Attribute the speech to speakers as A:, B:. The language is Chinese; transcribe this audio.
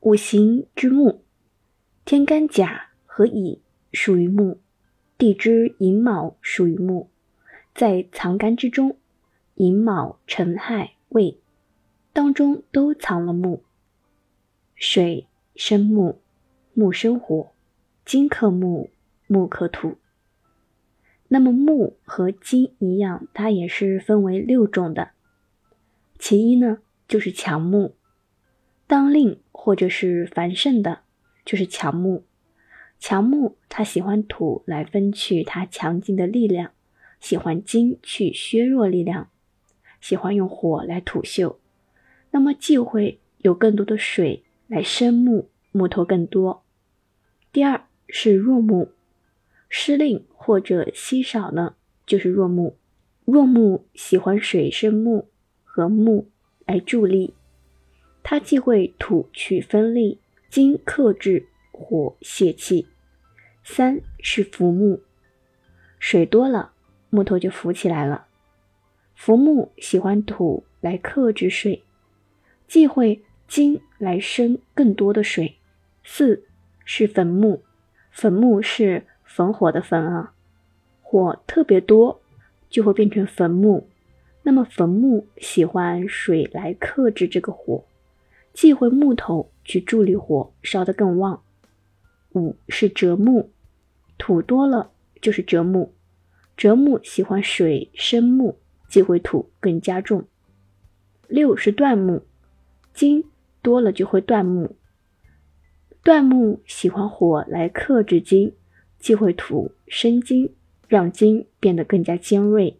A: 五行之木，天干甲和乙属于木，地支寅卯属于木，在藏干之中，寅卯辰亥未当中都藏了木。水生木，木生火，金克木，木克土。那么木和金一样，它也是分为六种的。其一呢，就是强木。当令或者是繁盛的，就是强木。强木它喜欢土来分去它强劲的力量，喜欢金去削弱力量，喜欢用火来土秀。那么忌讳有更多的水来生木，木头更多。第二是弱木，失令或者稀少呢，就是弱木。弱木喜欢水生木和木来助力。它忌会土去分力，金克制，火泄气。三是浮木，水多了，木头就浮起来了。浮木喜欢土来克制水，忌讳金来生更多的水。四是坟木，坟木是焚火的焚啊，火特别多就会变成坟木。那么坟木喜欢水来克制这个火。忌讳木头去助力火烧得更旺。五是折木，土多了就是折木，折木喜欢水生木，忌讳土更加重。六是断木，金多了就会断木，断木喜欢火来克制金，忌讳土生金，让金变得更加尖锐。